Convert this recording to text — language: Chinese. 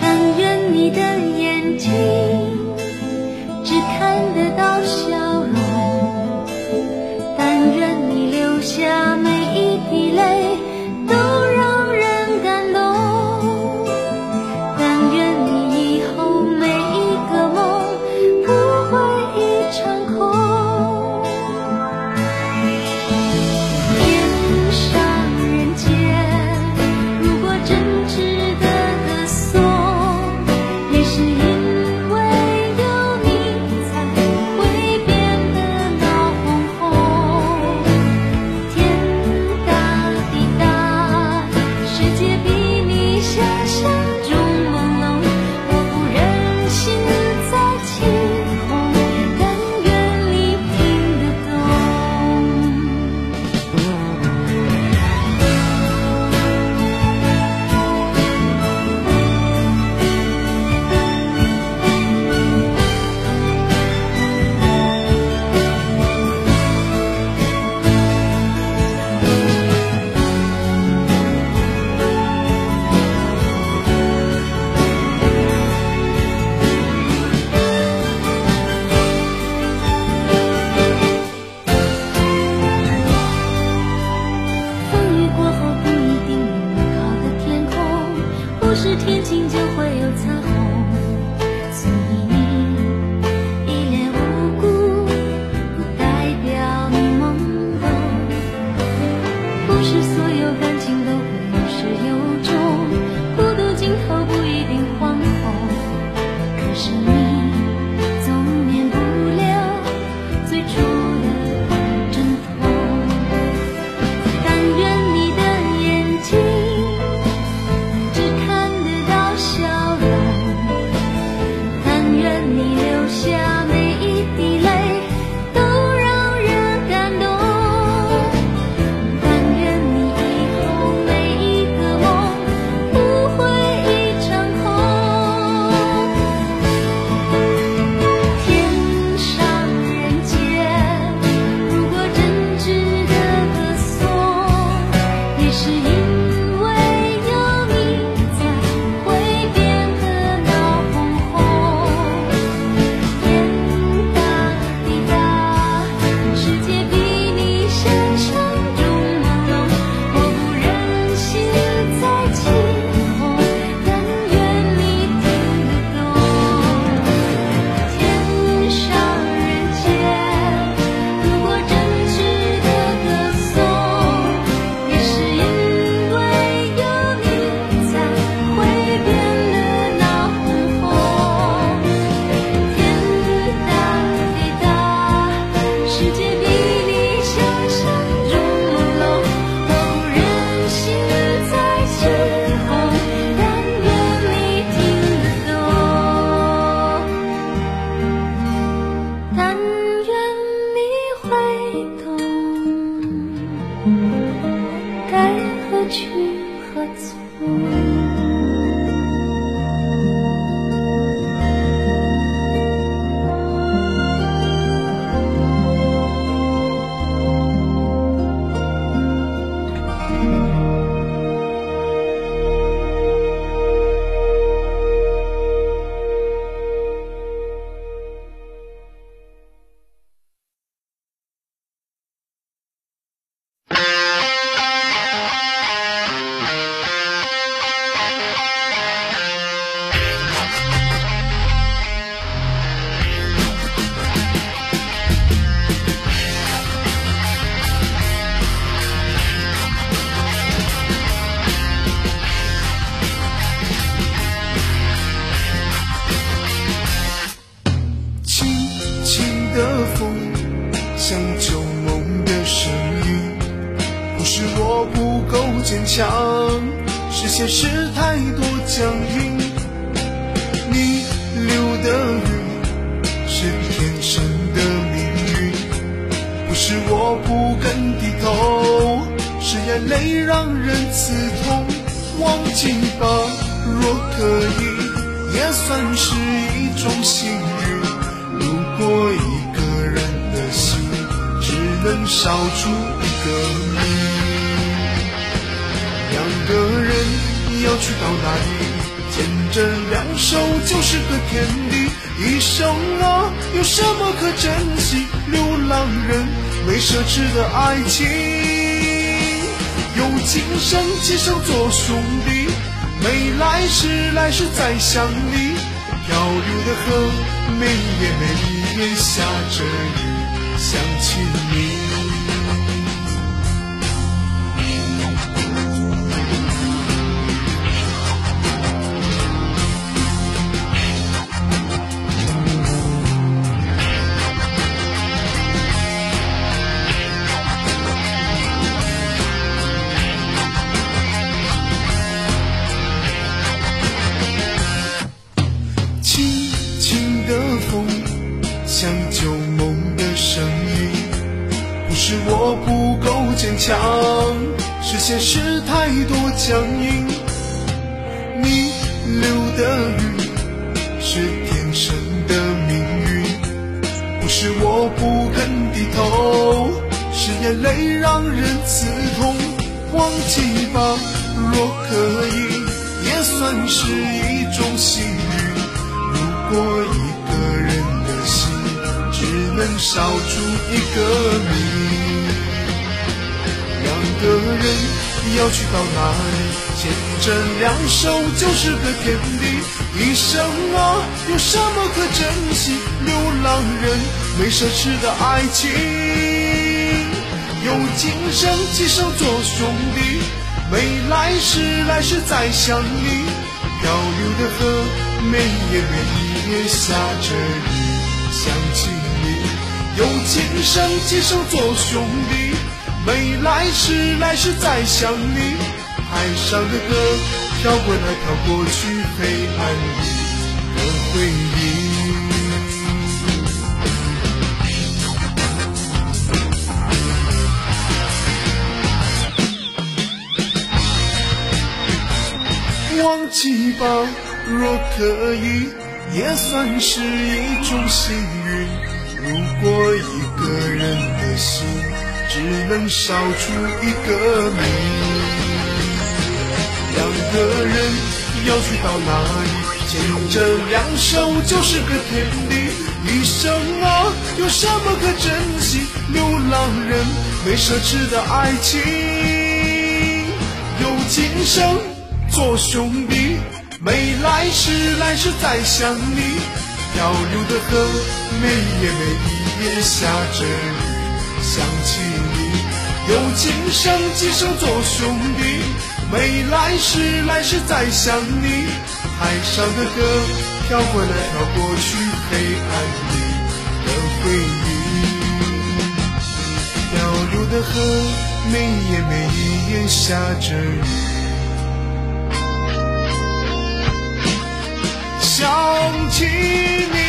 但愿你的眼睛。所有感何去何从坚强，是现实太多僵硬。你流的雨是天生的命运，不是我不肯低头，是眼泪让人刺痛。忘记吧，若可以，也算是一种幸运。如果一个人的心只能烧出一个你。个人要去到哪里？牵着两手就是个天地，一生啊，有什么可珍惜？流浪人没奢侈的爱情，有今生今生做兄弟，没来世来世再想你。漂流的河，每夜每夜下着雨，想起你。现实太多僵硬。你流的雨，是天生的命运。不是我不肯低头，是眼泪让人刺痛。忘记吧，若可以，也算是一种幸运。如果一个人的心只能烧出一个谜，个人要去到哪里？牵着两手就是个天地。一生啊，有什么可珍惜？流浪人没奢侈的爱情，有今生今生做兄弟，没来世来世再相离。漂流的河，每夜每夜下着雨，想起你。有今生今生做兄弟，没来世来世再想你。海上的歌，飘过来飘过去，黑暗里的回忆。忘记吧，若可以，也算是一种幸运。如果一个人的心只能烧出一个谜，两个人要去到哪里？牵着两手就是个天地。一生啊，有什么可珍惜？流浪人没奢侈的爱情，有今生。做兄弟，没来世来世再相离。漂流的河，每夜每夜下着雨，想起。有今生今生做兄弟，没来世来世再想你。海上的歌飘过来飘过去，黑暗里的回忆。漂流的河，每夜每夜下着雨。想起你。